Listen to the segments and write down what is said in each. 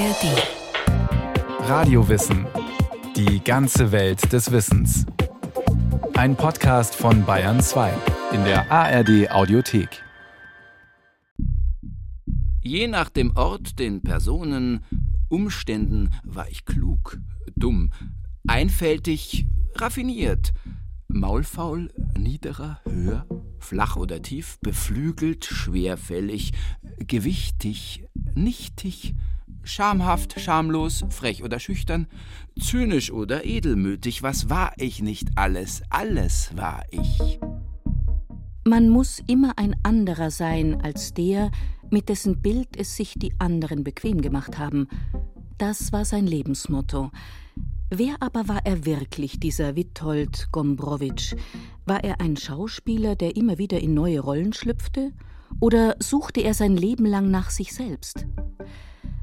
ARD. Radiowissen. Die ganze Welt des Wissens. Ein Podcast von Bayern 2 in der ARD Audiothek. Je nach dem Ort, den Personen, Umständen war ich klug, dumm, einfältig, raffiniert, maulfaul, niederer, höher, flach oder tief, beflügelt, schwerfällig, gewichtig, nichtig, schamhaft, schamlos, frech oder schüchtern, zynisch oder edelmütig, was war ich nicht alles, alles war ich. Man muss immer ein anderer sein als der, mit dessen Bild es sich die anderen bequem gemacht haben. Das war sein Lebensmotto. Wer aber war er wirklich, dieser Witold Gombrowitsch? War er ein Schauspieler, der immer wieder in neue Rollen schlüpfte? Oder suchte er sein Leben lang nach sich selbst?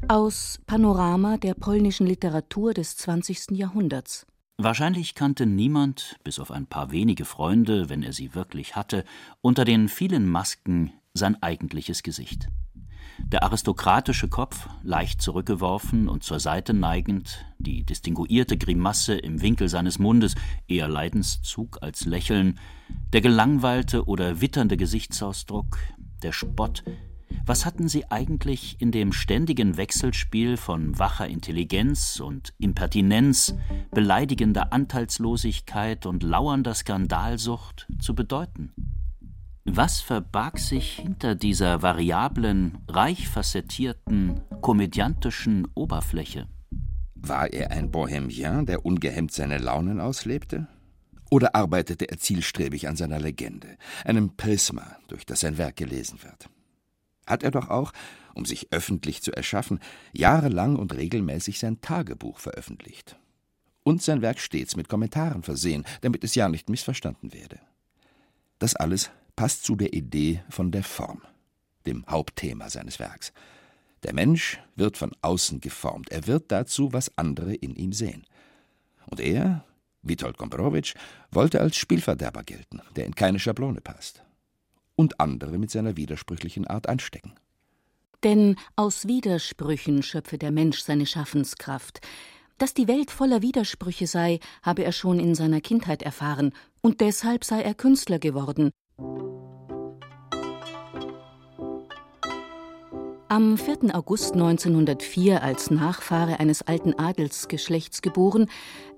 Aus Panorama der polnischen Literatur des 20. Jahrhunderts. Wahrscheinlich kannte niemand, bis auf ein paar wenige Freunde, wenn er sie wirklich hatte, unter den vielen Masken sein eigentliches Gesicht. Der aristokratische Kopf, leicht zurückgeworfen und zur Seite neigend, die distinguierte Grimasse im Winkel seines Mundes, eher Leidenszug als Lächeln, der gelangweilte oder witternde Gesichtsausdruck, der Spott, was hatten sie eigentlich in dem ständigen Wechselspiel von wacher Intelligenz und Impertinenz, beleidigender Anteilslosigkeit und lauernder Skandalsucht zu bedeuten? Was verbarg sich hinter dieser variablen, reich facettierten, komödiantischen Oberfläche? War er ein Bohemien, der ungehemmt seine Launen auslebte? Oder arbeitete er zielstrebig an seiner Legende, einem Prisma, durch das sein Werk gelesen wird? Hat er doch auch, um sich öffentlich zu erschaffen, jahrelang und regelmäßig sein Tagebuch veröffentlicht. Und sein Werk stets mit Kommentaren versehen, damit es ja nicht missverstanden werde. Das alles passt zu der Idee von der Form, dem Hauptthema seines Werks. Der Mensch wird von außen geformt, er wird dazu, was andere in ihm sehen. Und er, Witold Gombrowitsch, wollte als Spielverderber gelten, der in keine Schablone passt. Und andere mit seiner widersprüchlichen Art anstecken. Denn aus Widersprüchen schöpfe der Mensch seine Schaffenskraft. Dass die Welt voller Widersprüche sei, habe er schon in seiner Kindheit erfahren, und deshalb sei er Künstler geworden, Am 4. August 1904, als Nachfahre eines alten Adelsgeschlechts geboren,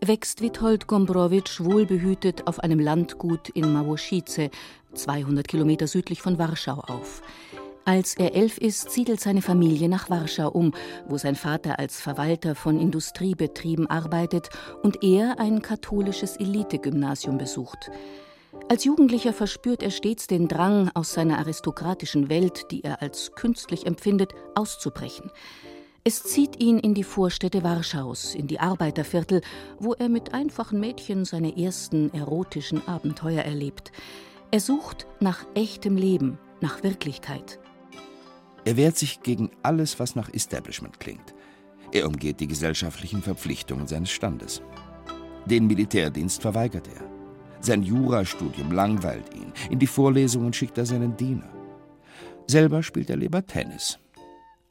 wächst Witold Gombrowitsch wohlbehütet auf einem Landgut in Małoszice, 200 Kilometer südlich von Warschau, auf. Als er elf ist, siedelt seine Familie nach Warschau um, wo sein Vater als Verwalter von Industriebetrieben arbeitet und er ein katholisches Elitegymnasium besucht. Als Jugendlicher verspürt er stets den Drang, aus seiner aristokratischen Welt, die er als künstlich empfindet, auszubrechen. Es zieht ihn in die Vorstädte Warschaus, in die Arbeiterviertel, wo er mit einfachen Mädchen seine ersten erotischen Abenteuer erlebt. Er sucht nach echtem Leben, nach Wirklichkeit. Er wehrt sich gegen alles, was nach Establishment klingt. Er umgeht die gesellschaftlichen Verpflichtungen seines Standes. Den Militärdienst verweigert er. Sein Jurastudium langweilt ihn. In die Vorlesungen schickt er seinen Diener. Selber spielt er lieber Tennis.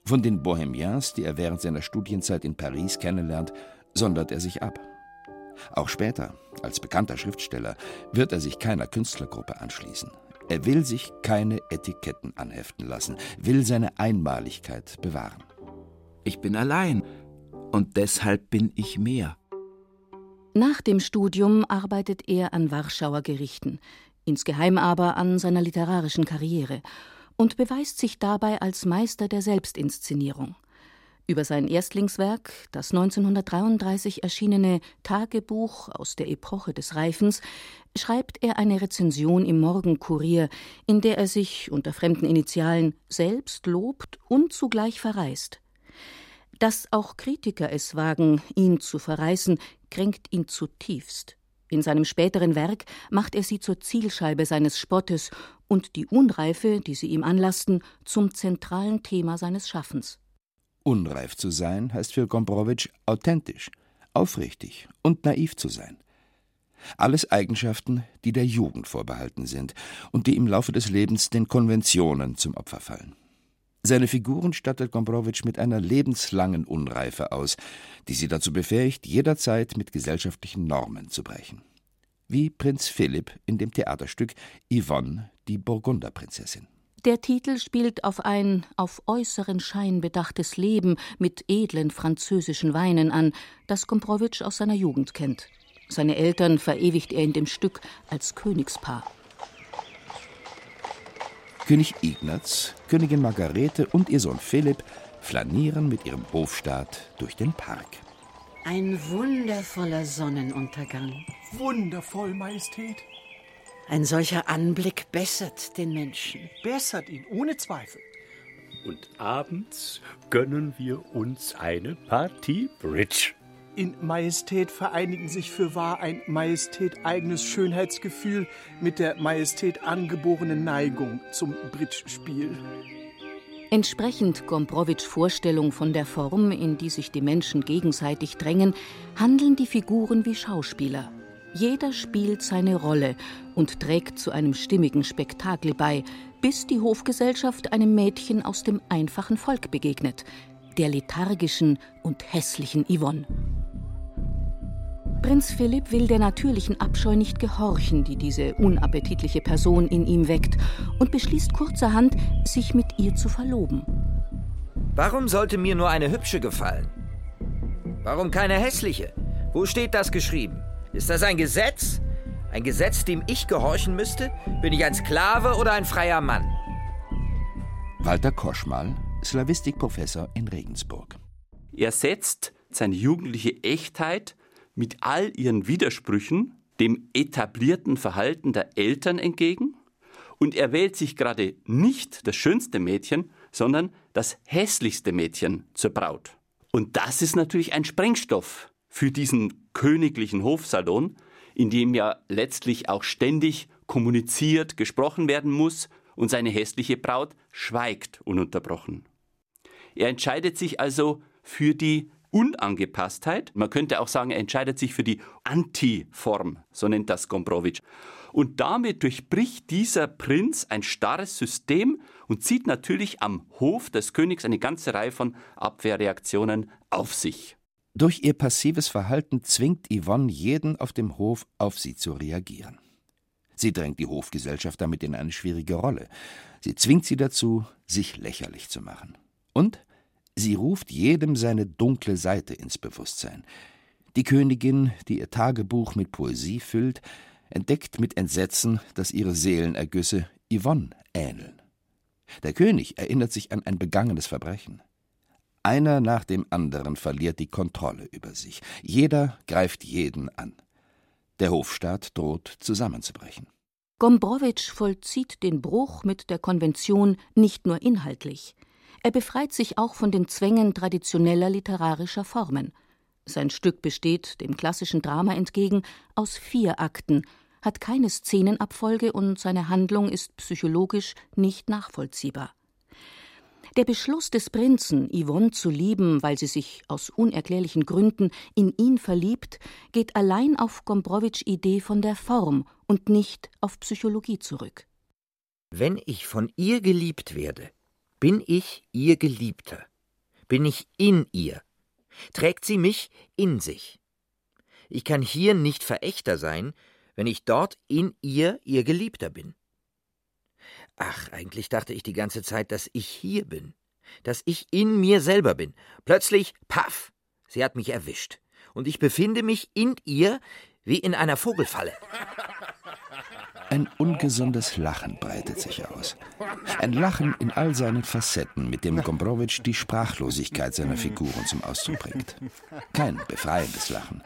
Von den Bohemians, die er während seiner Studienzeit in Paris kennenlernt, sondert er sich ab. Auch später, als bekannter Schriftsteller, wird er sich keiner Künstlergruppe anschließen. Er will sich keine Etiketten anheften lassen, will seine Einmaligkeit bewahren. Ich bin allein und deshalb bin ich mehr. Nach dem Studium arbeitet er an Warschauer Gerichten, insgeheim aber an seiner literarischen Karriere und beweist sich dabei als Meister der Selbstinszenierung. Über sein Erstlingswerk, das 1933 erschienene Tagebuch aus der Epoche des Reifens, schreibt er eine Rezension im Morgenkurier, in der er sich unter fremden Initialen selbst lobt und zugleich verreist. Dass auch Kritiker es wagen, ihn zu verreißen, kränkt ihn zutiefst. In seinem späteren Werk macht er sie zur Zielscheibe seines Spottes und die Unreife, die sie ihm anlasten, zum zentralen Thema seines Schaffens. Unreif zu sein heißt für Gombrowitsch authentisch, aufrichtig und naiv zu sein. Alles Eigenschaften, die der Jugend vorbehalten sind und die im Laufe des Lebens den Konventionen zum Opfer fallen. Seine Figuren stattet Gombrowitsch mit einer lebenslangen Unreife aus, die sie dazu befähigt, jederzeit mit gesellschaftlichen Normen zu brechen. Wie Prinz Philipp in dem Theaterstück Yvonne, die Burgunderprinzessin. Der Titel spielt auf ein auf äußeren Schein bedachtes Leben mit edlen französischen Weinen an, das Gombrowitsch aus seiner Jugend kennt. Seine Eltern verewigt er in dem Stück als Königspaar. König Ignaz, Königin Margarete und ihr Sohn Philipp flanieren mit ihrem Hofstaat durch den Park. Ein wundervoller Sonnenuntergang. Wundervoll, Majestät. Ein solcher Anblick bessert den Menschen. Bessert ihn, ohne Zweifel. Und abends gönnen wir uns eine Partie Bridge. In Majestät vereinigen sich für wahr ein Majestät eigenes Schönheitsgefühl mit der Majestät angeborenen Neigung zum Bridge-Spiel. Entsprechend Gombrowitsch Vorstellung von der Form, in die sich die Menschen gegenseitig drängen, handeln die Figuren wie Schauspieler. Jeder spielt seine Rolle und trägt zu einem stimmigen Spektakel bei, bis die Hofgesellschaft einem Mädchen aus dem einfachen Volk begegnet, der lethargischen und hässlichen Yvonne. Prinz Philipp will der natürlichen Abscheu nicht gehorchen, die diese unappetitliche Person in ihm weckt, und beschließt kurzerhand, sich mit ihr zu verloben. Warum sollte mir nur eine hübsche gefallen? Warum keine hässliche? Wo steht das geschrieben? Ist das ein Gesetz? Ein Gesetz, dem ich gehorchen müsste? Bin ich ein Sklave oder ein freier Mann? Walter Koschmal, Slavistikprofessor in Regensburg. Er setzt seine jugendliche Echtheit mit all ihren Widersprüchen dem etablierten Verhalten der Eltern entgegen und er wählt sich gerade nicht das schönste Mädchen, sondern das hässlichste Mädchen zur Braut. Und das ist natürlich ein Sprengstoff für diesen königlichen Hofsalon, in dem ja letztlich auch ständig kommuniziert, gesprochen werden muss und seine hässliche Braut schweigt ununterbrochen. Er entscheidet sich also für die Unangepasstheit. Man könnte auch sagen, er entscheidet sich für die Anti-Form, so nennt das Gombrowitsch. Und damit durchbricht dieser Prinz ein starres System und zieht natürlich am Hof des Königs eine ganze Reihe von Abwehrreaktionen auf sich. Durch ihr passives Verhalten zwingt Yvonne jeden auf dem Hof, auf sie zu reagieren. Sie drängt die Hofgesellschaft damit in eine schwierige Rolle. Sie zwingt sie dazu, sich lächerlich zu machen. Und Sie ruft jedem seine dunkle Seite ins Bewusstsein. Die Königin, die ihr Tagebuch mit Poesie füllt, entdeckt mit Entsetzen, dass ihre Seelenergüsse Yvonne ähneln. Der König erinnert sich an ein begangenes Verbrechen. Einer nach dem anderen verliert die Kontrolle über sich. Jeder greift jeden an. Der Hofstaat droht zusammenzubrechen. Gombrowitsch vollzieht den Bruch mit der Konvention nicht nur inhaltlich. Er befreit sich auch von den Zwängen traditioneller literarischer Formen. Sein Stück besteht, dem klassischen Drama entgegen, aus vier Akten, hat keine Szenenabfolge und seine Handlung ist psychologisch nicht nachvollziehbar. Der Beschluss des Prinzen, Yvonne zu lieben, weil sie sich aus unerklärlichen Gründen in ihn verliebt, geht allein auf Gombrowitsch Idee von der Form und nicht auf Psychologie zurück. Wenn ich von ihr geliebt werde, bin ich ihr Geliebter? Bin ich in ihr? Trägt sie mich in sich? Ich kann hier nicht Verächter sein, wenn ich dort in ihr ihr Geliebter bin. Ach, eigentlich dachte ich die ganze Zeit, dass ich hier bin, dass ich in mir selber bin. Plötzlich, paff, sie hat mich erwischt, und ich befinde mich in ihr wie in einer Vogelfalle. Ein ungesundes Lachen breitet sich aus. Ein Lachen in all seinen Facetten, mit dem Gombrowitsch die Sprachlosigkeit seiner Figuren zum Ausdruck bringt. Kein befreiendes Lachen,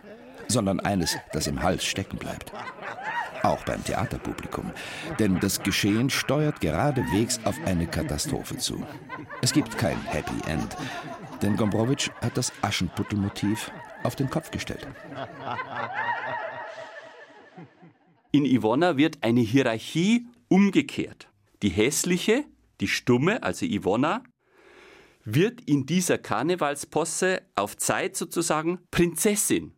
sondern eines, das im Hals stecken bleibt. Auch beim Theaterpublikum. Denn das Geschehen steuert geradewegs auf eine Katastrophe zu. Es gibt kein Happy End, denn Gombrowitsch hat das Aschenputtelmotiv auf den Kopf gestellt. In Ivonna wird eine Hierarchie umgekehrt. Die hässliche, die stumme, also Ivonna, wird in dieser Karnevalsposse auf Zeit sozusagen Prinzessin.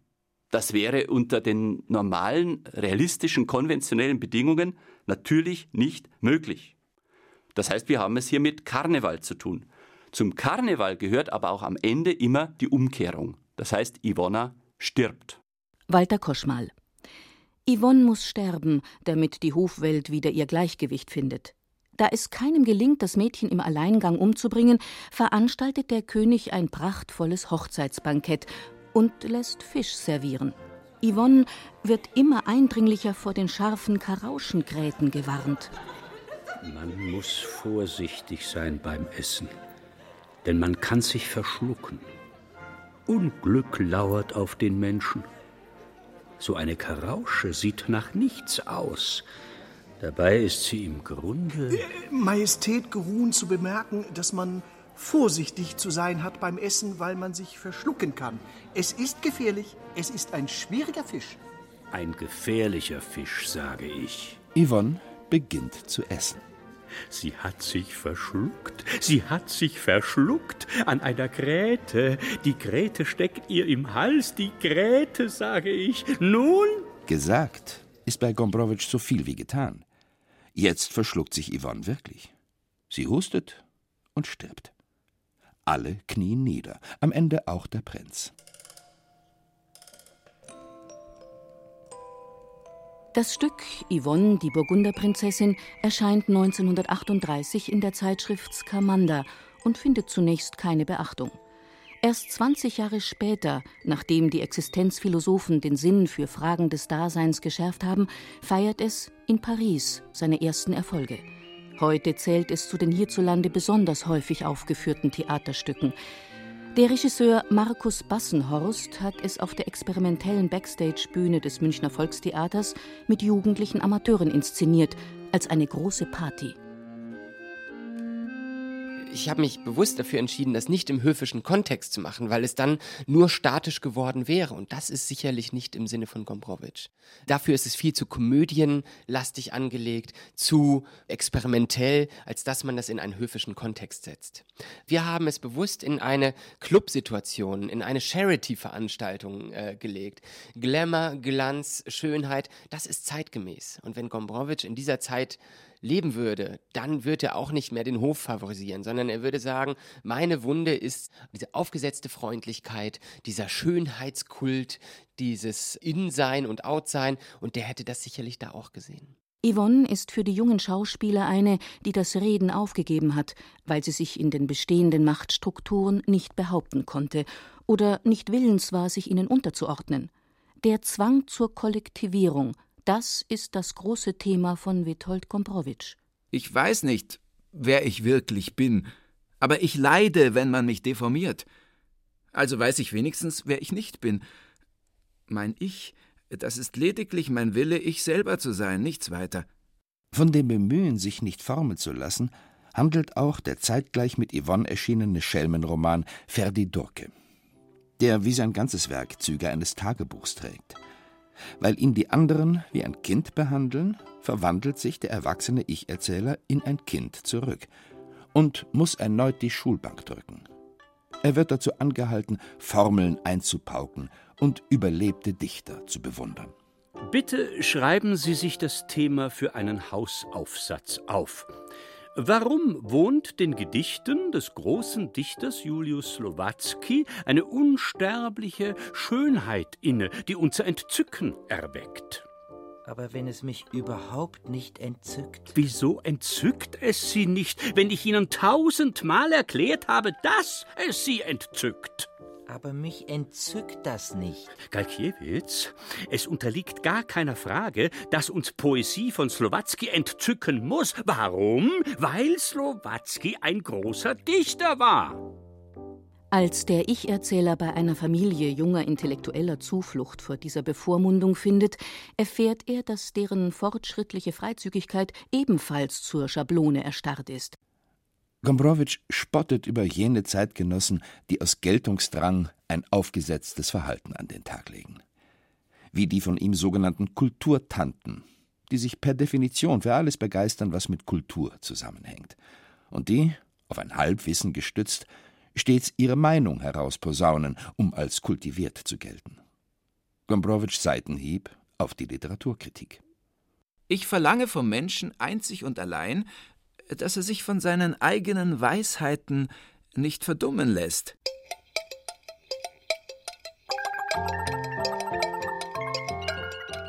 Das wäre unter den normalen, realistischen, konventionellen Bedingungen natürlich nicht möglich. Das heißt, wir haben es hier mit Karneval zu tun. Zum Karneval gehört aber auch am Ende immer die Umkehrung. Das heißt, Ivona stirbt. Walter Koschmal. Yvonne muss sterben, damit die Hofwelt wieder ihr Gleichgewicht findet. Da es keinem gelingt, das Mädchen im Alleingang umzubringen, veranstaltet der König ein prachtvolles Hochzeitsbankett und lässt Fisch servieren. Yvonne wird immer eindringlicher vor den scharfen Karauschengräten gewarnt. Man muss vorsichtig sein beim Essen, denn man kann sich verschlucken. Unglück lauert auf den Menschen. So eine Karausche sieht nach nichts aus. Dabei ist sie im Grunde. Äh, Majestät geruhen zu bemerken, dass man vorsichtig zu sein hat beim Essen, weil man sich verschlucken kann. Es ist gefährlich, es ist ein schwieriger Fisch. Ein gefährlicher Fisch, sage ich. Yvonne beginnt zu essen. Sie hat sich verschluckt, sie hat sich verschluckt an einer Gräte. Die Gräte steckt ihr im Hals, die Gräte, sage ich. Nun? Gesagt ist bei Gombrowitsch so viel wie getan. Jetzt verschluckt sich Yvonne wirklich. Sie hustet und stirbt. Alle knien nieder, am Ende auch der Prinz. Das Stück Yvonne, die Burgunderprinzessin, erscheint 1938 in der Zeitschrift Scamander und findet zunächst keine Beachtung. Erst 20 Jahre später, nachdem die Existenzphilosophen den Sinn für Fragen des Daseins geschärft haben, feiert es in Paris seine ersten Erfolge. Heute zählt es zu den hierzulande besonders häufig aufgeführten Theaterstücken. Der Regisseur Markus Bassenhorst hat es auf der experimentellen Backstage-Bühne des Münchner Volkstheaters mit jugendlichen Amateuren inszeniert, als eine große Party ich habe mich bewusst dafür entschieden, das nicht im höfischen Kontext zu machen, weil es dann nur statisch geworden wäre. Und das ist sicherlich nicht im Sinne von Gombrowitsch. Dafür ist es viel zu komödienlastig angelegt, zu experimentell, als dass man das in einen höfischen Kontext setzt. Wir haben es bewusst in eine Clubsituation, in eine Charity-Veranstaltung äh, gelegt. Glamour, Glanz, Schönheit, das ist zeitgemäß. Und wenn Gombrowitsch in dieser Zeit leben würde, dann würde er auch nicht mehr den Hof favorisieren, sondern er würde sagen, meine Wunde ist diese aufgesetzte Freundlichkeit, dieser Schönheitskult, dieses In-Sein und Out-Sein und der hätte das sicherlich da auch gesehen. Yvonne ist für die jungen Schauspieler eine, die das Reden aufgegeben hat, weil sie sich in den bestehenden Machtstrukturen nicht behaupten konnte oder nicht willens war, sich ihnen unterzuordnen. Der Zwang zur Kollektivierung, das ist das große Thema von Witold Gombrowitsch. Ich weiß nicht, wer ich wirklich bin, aber ich leide, wenn man mich deformiert. Also weiß ich wenigstens, wer ich nicht bin. Mein Ich, das ist lediglich mein Wille, ich selber zu sein, nichts weiter. Von dem Bemühen, sich nicht formen zu lassen, handelt auch der zeitgleich mit Yvonne erschienene Schelmenroman Ferdi Durke, der wie sein ganzes Werk Züge eines Tagebuchs trägt. Weil ihn die anderen wie ein Kind behandeln, verwandelt sich der erwachsene Ich-Erzähler in ein Kind zurück und muss erneut die Schulbank drücken. Er wird dazu angehalten, Formeln einzupauken und überlebte Dichter zu bewundern. Bitte schreiben Sie sich das Thema für einen Hausaufsatz auf. Warum wohnt den Gedichten des großen Dichters Julius Slowatzki eine unsterbliche Schönheit inne, die unser Entzücken erweckt? Aber wenn es mich überhaupt nicht entzückt. Wieso entzückt es Sie nicht, wenn ich Ihnen tausendmal erklärt habe, dass es Sie entzückt? Aber mich entzückt das nicht. Galkiewicz, es unterliegt gar keiner Frage, dass uns Poesie von Slowatzki entzücken muss. Warum? Weil Slowatzki ein großer Dichter war. Als der Ich-Erzähler bei einer Familie junger Intellektueller Zuflucht vor dieser Bevormundung findet, erfährt er, dass deren fortschrittliche Freizügigkeit ebenfalls zur Schablone erstarrt ist. Gombrowitsch spottet über jene Zeitgenossen, die aus Geltungsdrang ein aufgesetztes Verhalten an den Tag legen. Wie die von ihm sogenannten Kulturtanten, die sich per Definition für alles begeistern, was mit Kultur zusammenhängt. Und die, auf ein Halbwissen gestützt, stets ihre Meinung herausposaunen, um als kultiviert zu gelten. Gombrowitsch Seitenhieb auf die Literaturkritik. Ich verlange vom Menschen einzig und allein, dass er sich von seinen eigenen Weisheiten nicht verdummen lässt.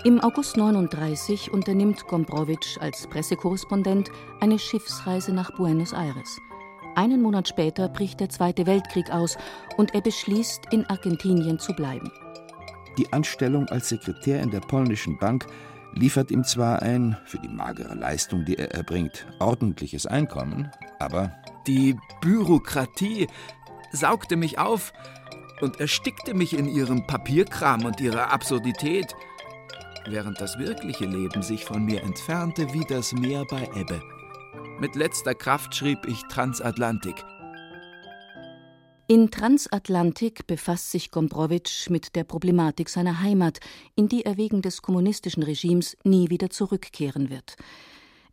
Im August 39 unternimmt Gombrowitsch als Pressekorrespondent eine Schiffsreise nach Buenos Aires. Einen Monat später bricht der Zweite Weltkrieg aus und er beschließt, in Argentinien zu bleiben. Die Anstellung als Sekretär in der polnischen Bank liefert ihm zwar ein, für die magere Leistung, die er erbringt, ordentliches Einkommen, aber die Bürokratie saugte mich auf und erstickte mich in ihrem Papierkram und ihrer Absurdität, während das wirkliche Leben sich von mir entfernte wie das Meer bei Ebbe. Mit letzter Kraft schrieb ich Transatlantik. In Transatlantik befasst sich Gombrowitsch mit der Problematik seiner Heimat, in die er wegen des kommunistischen Regimes nie wieder zurückkehren wird.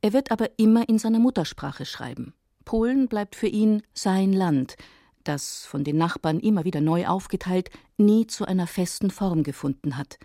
Er wird aber immer in seiner Muttersprache schreiben. Polen bleibt für ihn sein Land, das, von den Nachbarn immer wieder neu aufgeteilt, nie zu einer festen Form gefunden hat.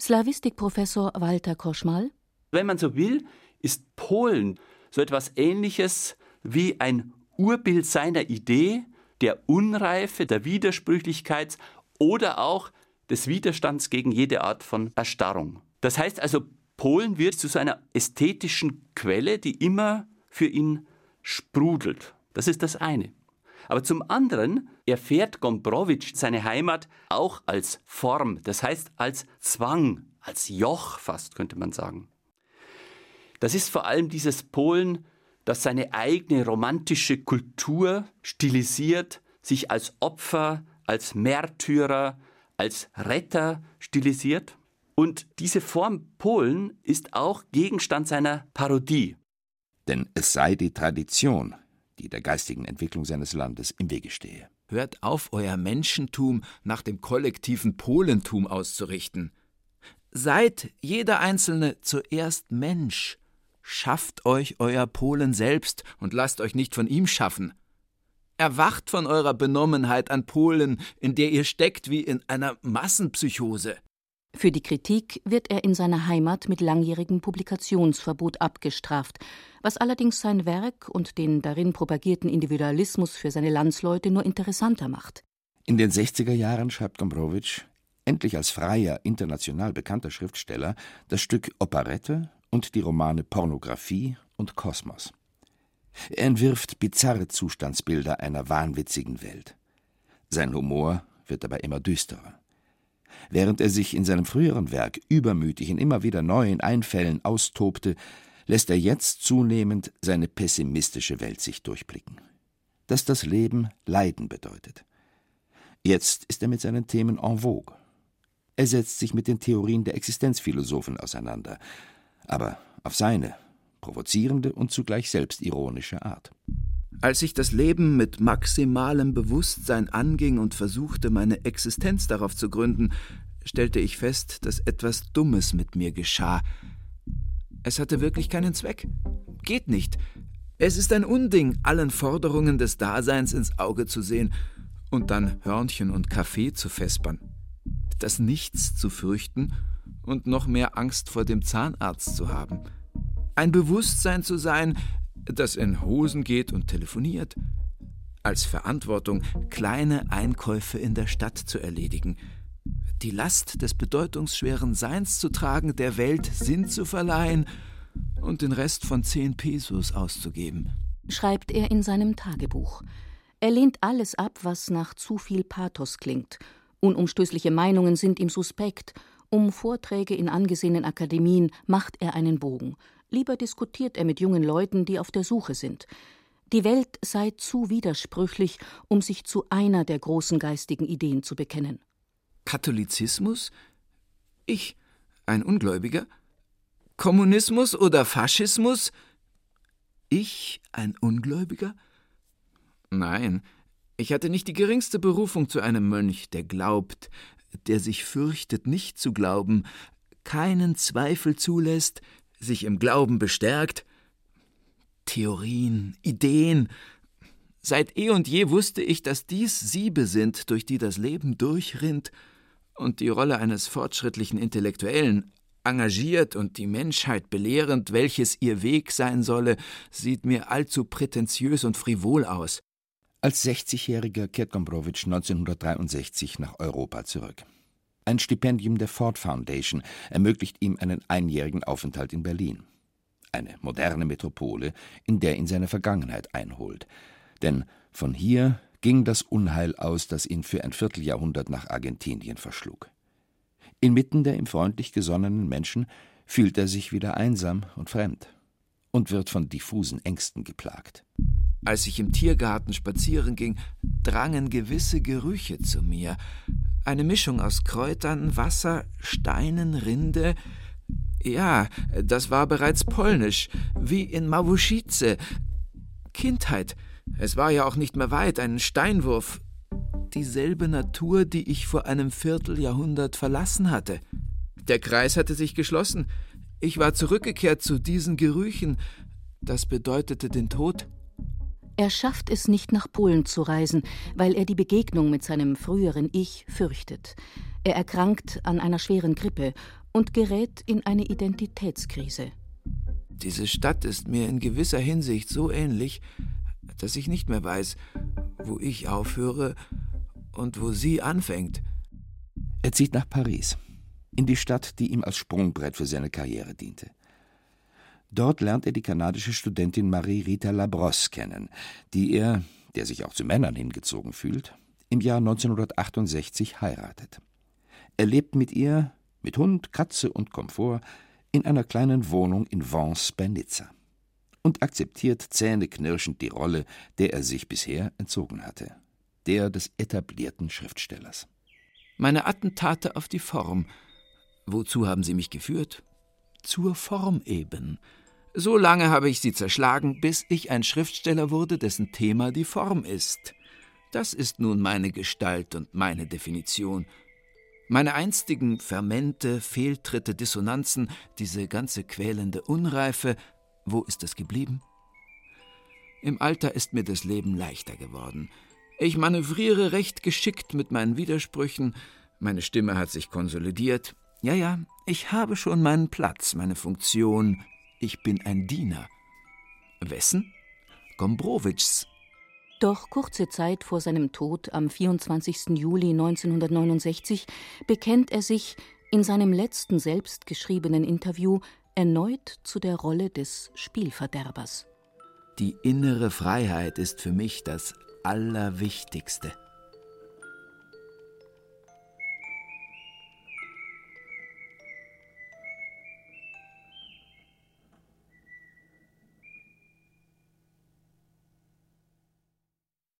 Slawistikprofessor Walter Koschmal. Wenn man so will, ist Polen so etwas Ähnliches wie ein Urbild seiner Idee, der Unreife, der Widersprüchlichkeit oder auch des Widerstands gegen jede Art von Erstarrung. Das heißt also, Polen wird zu seiner ästhetischen Quelle, die immer für ihn sprudelt. Das ist das eine. Aber zum anderen erfährt Gombrowitsch seine Heimat auch als Form, das heißt als Zwang, als Joch fast, könnte man sagen. Das ist vor allem dieses Polen, das seine eigene romantische Kultur stilisiert, sich als Opfer, als Märtyrer, als Retter stilisiert. Und diese Form Polen ist auch Gegenstand seiner Parodie. Denn es sei die Tradition, die der geistigen Entwicklung seines Landes im Wege stehe. Hört auf, euer Menschentum nach dem kollektiven Polentum auszurichten. Seid jeder Einzelne zuerst Mensch Schafft euch euer Polen selbst und lasst euch nicht von ihm schaffen. Erwacht von eurer Benommenheit an Polen, in der ihr steckt wie in einer Massenpsychose. Für die Kritik wird er in seiner Heimat mit langjährigem Publikationsverbot abgestraft, was allerdings sein Werk und den darin propagierten Individualismus für seine Landsleute nur interessanter macht. In den 60er Jahren schreibt Gombrowitsch, endlich als freier, international bekannter Schriftsteller, das Stück Operette und die Romane Pornographie und Kosmos. Er entwirft bizarre Zustandsbilder einer wahnwitzigen Welt. Sein Humor wird dabei immer düsterer. Während er sich in seinem früheren Werk übermütig in immer wieder neuen Einfällen austobte, lässt er jetzt zunehmend seine pessimistische Weltsicht durchblicken. Dass das Leben Leiden bedeutet. Jetzt ist er mit seinen Themen en vogue. Er setzt sich mit den Theorien der Existenzphilosophen auseinander aber auf seine provozierende und zugleich selbstironische Art. Als ich das Leben mit maximalem Bewusstsein anging und versuchte, meine Existenz darauf zu gründen, stellte ich fest, dass etwas Dummes mit mir geschah. Es hatte wirklich keinen Zweck. Geht nicht. Es ist ein Unding, allen Forderungen des Daseins ins Auge zu sehen und dann Hörnchen und Kaffee zu vespern. Das Nichts zu fürchten und noch mehr Angst vor dem Zahnarzt zu haben. Ein Bewusstsein zu sein, das in Hosen geht und telefoniert. Als Verantwortung, kleine Einkäufe in der Stadt zu erledigen. Die Last des bedeutungsschweren Seins zu tragen, der Welt Sinn zu verleihen und den Rest von zehn Pesos auszugeben. Schreibt er in seinem Tagebuch. Er lehnt alles ab, was nach zu viel Pathos klingt. Unumstößliche Meinungen sind ihm suspekt um Vorträge in angesehenen Akademien macht er einen Bogen. Lieber diskutiert er mit jungen Leuten, die auf der Suche sind. Die Welt sei zu widersprüchlich, um sich zu einer der großen geistigen Ideen zu bekennen. Katholizismus? Ich, ein Ungläubiger? Kommunismus oder Faschismus? Ich, ein Ungläubiger? Nein, ich hatte nicht die geringste Berufung zu einem Mönch, der glaubt, der sich fürchtet, nicht zu glauben, keinen Zweifel zulässt, sich im Glauben bestärkt. Theorien, Ideen. Seit eh und je wusste ich, dass dies Siebe sind, durch die das Leben durchrinnt und die Rolle eines fortschrittlichen Intellektuellen, engagiert und die Menschheit belehrend, welches ihr Weg sein solle, sieht mir allzu prätentiös und frivol aus. Als 60-Jähriger kehrt Gombrowitsch 1963 nach Europa zurück. Ein Stipendium der Ford Foundation ermöglicht ihm einen einjährigen Aufenthalt in Berlin. Eine moderne Metropole, in der ihn seine Vergangenheit einholt. Denn von hier ging das Unheil aus, das ihn für ein Vierteljahrhundert nach Argentinien verschlug. Inmitten der ihm freundlich gesonnenen Menschen fühlt er sich wieder einsam und fremd und wird von diffusen Ängsten geplagt. Als ich im Tiergarten spazieren ging, drangen gewisse Gerüche zu mir. Eine Mischung aus Kräutern, Wasser, Steinen, Rinde. Ja, das war bereits polnisch, wie in Małuszice. Kindheit. Es war ja auch nicht mehr weit, ein Steinwurf. Dieselbe Natur, die ich vor einem Vierteljahrhundert verlassen hatte. Der Kreis hatte sich geschlossen. Ich war zurückgekehrt zu diesen Gerüchen. Das bedeutete den Tod. Er schafft es nicht nach Polen zu reisen, weil er die Begegnung mit seinem früheren Ich fürchtet. Er erkrankt an einer schweren Grippe und gerät in eine Identitätskrise. Diese Stadt ist mir in gewisser Hinsicht so ähnlich, dass ich nicht mehr weiß, wo ich aufhöre und wo sie anfängt. Er zieht nach Paris, in die Stadt, die ihm als Sprungbrett für seine Karriere diente. Dort lernt er die kanadische Studentin Marie-Rita Labrosse kennen, die er, der sich auch zu Männern hingezogen fühlt, im Jahr 1968 heiratet. Er lebt mit ihr, mit Hund, Katze und Komfort, in einer kleinen Wohnung in Vence bei Nizza und akzeptiert zähneknirschend die Rolle, der er sich bisher entzogen hatte, der des etablierten Schriftstellers. Meine Attentate auf die Form. Wozu haben sie mich geführt? Zur Form eben. So lange habe ich sie zerschlagen, bis ich ein Schriftsteller wurde, dessen Thema die Form ist. Das ist nun meine Gestalt und meine Definition. Meine einstigen Fermente, Fehltritte, Dissonanzen, diese ganze quälende Unreife, wo ist es geblieben? Im Alter ist mir das Leben leichter geworden. Ich manövriere recht geschickt mit meinen Widersprüchen, meine Stimme hat sich konsolidiert. Ja, ja, ich habe schon meinen Platz, meine Funktion, ich bin ein Diener. Wessen? Gombrowitschs. Doch kurze Zeit vor seinem Tod am 24. Juli 1969 bekennt er sich in seinem letzten selbstgeschriebenen Interview erneut zu der Rolle des Spielverderbers. Die innere Freiheit ist für mich das Allerwichtigste.